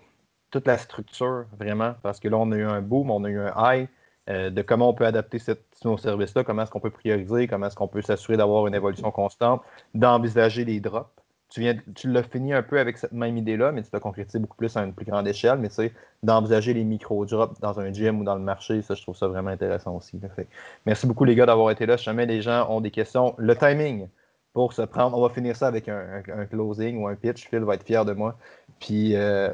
toute la structure, vraiment, parce que là, on a eu un boom, on a eu un high euh, de comment on peut adapter nos services-là, comment est-ce qu'on peut prioriser, comment est-ce qu'on peut s'assurer d'avoir une évolution constante, d'envisager les drops. Tu, tu l'as fini un peu avec cette même idée-là, mais tu l'as concrétisé beaucoup plus à une plus grande échelle, mais tu sais, d'envisager les micro-drops dans un gym ou dans le marché, ça, je trouve ça vraiment intéressant aussi. merci beaucoup, les gars, d'avoir été là. Si jamais les gens ont des questions, le timing, pour se prendre. On va finir ça avec un, closing ou un pitch. Phil va être fier de moi. Puis euh,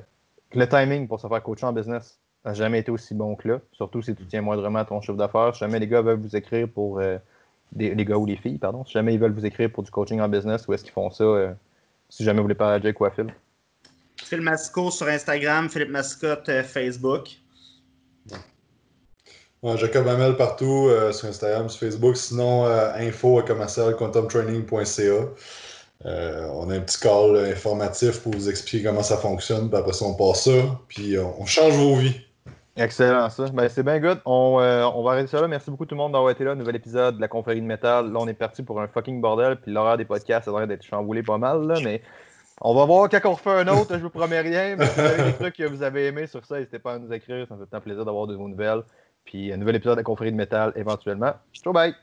le timing pour se faire coacher en business n'a jamais été aussi bon que là. Surtout si tu tiens moindrement à ton chiffre d'affaires. Si jamais les gars veulent vous écrire pour. Euh, les gars ou les filles, pardon. Si jamais ils veulent vous écrire pour du coaching en business, où est-ce qu'ils font ça? Euh, si jamais vous voulez parler à Jake ou à Phil? Phil Masco sur Instagram, Philippe Mascotte Facebook. Jacob Hamel partout euh, sur Instagram, sur Facebook. Sinon, euh, info à commercial quantumtraining.ca. Euh, on a un petit call informatif pour vous expliquer comment ça fonctionne. Puis après ça, on passe ça. Puis on change vos vies. Excellent, ça. Ben, c'est bien good. On, va arrêter ça là. Merci beaucoup tout le monde d'avoir été là. Nouvel épisode de la confrérie de métal. Là, on est parti pour un fucking bordel. Puis l'horaire des podcasts, ça devrait d'être chamboulé pas mal. Là, mais on va voir quand on refait un autre. je vous promets rien. Mais si vous avez des trucs que vous avez aimés sur ça, n'hésitez pas à nous écrire. Ça me fait un plaisir d'avoir de vos nouvelles. Puis un nouvel épisode de la confrérie de métal éventuellement. Ciao, bye!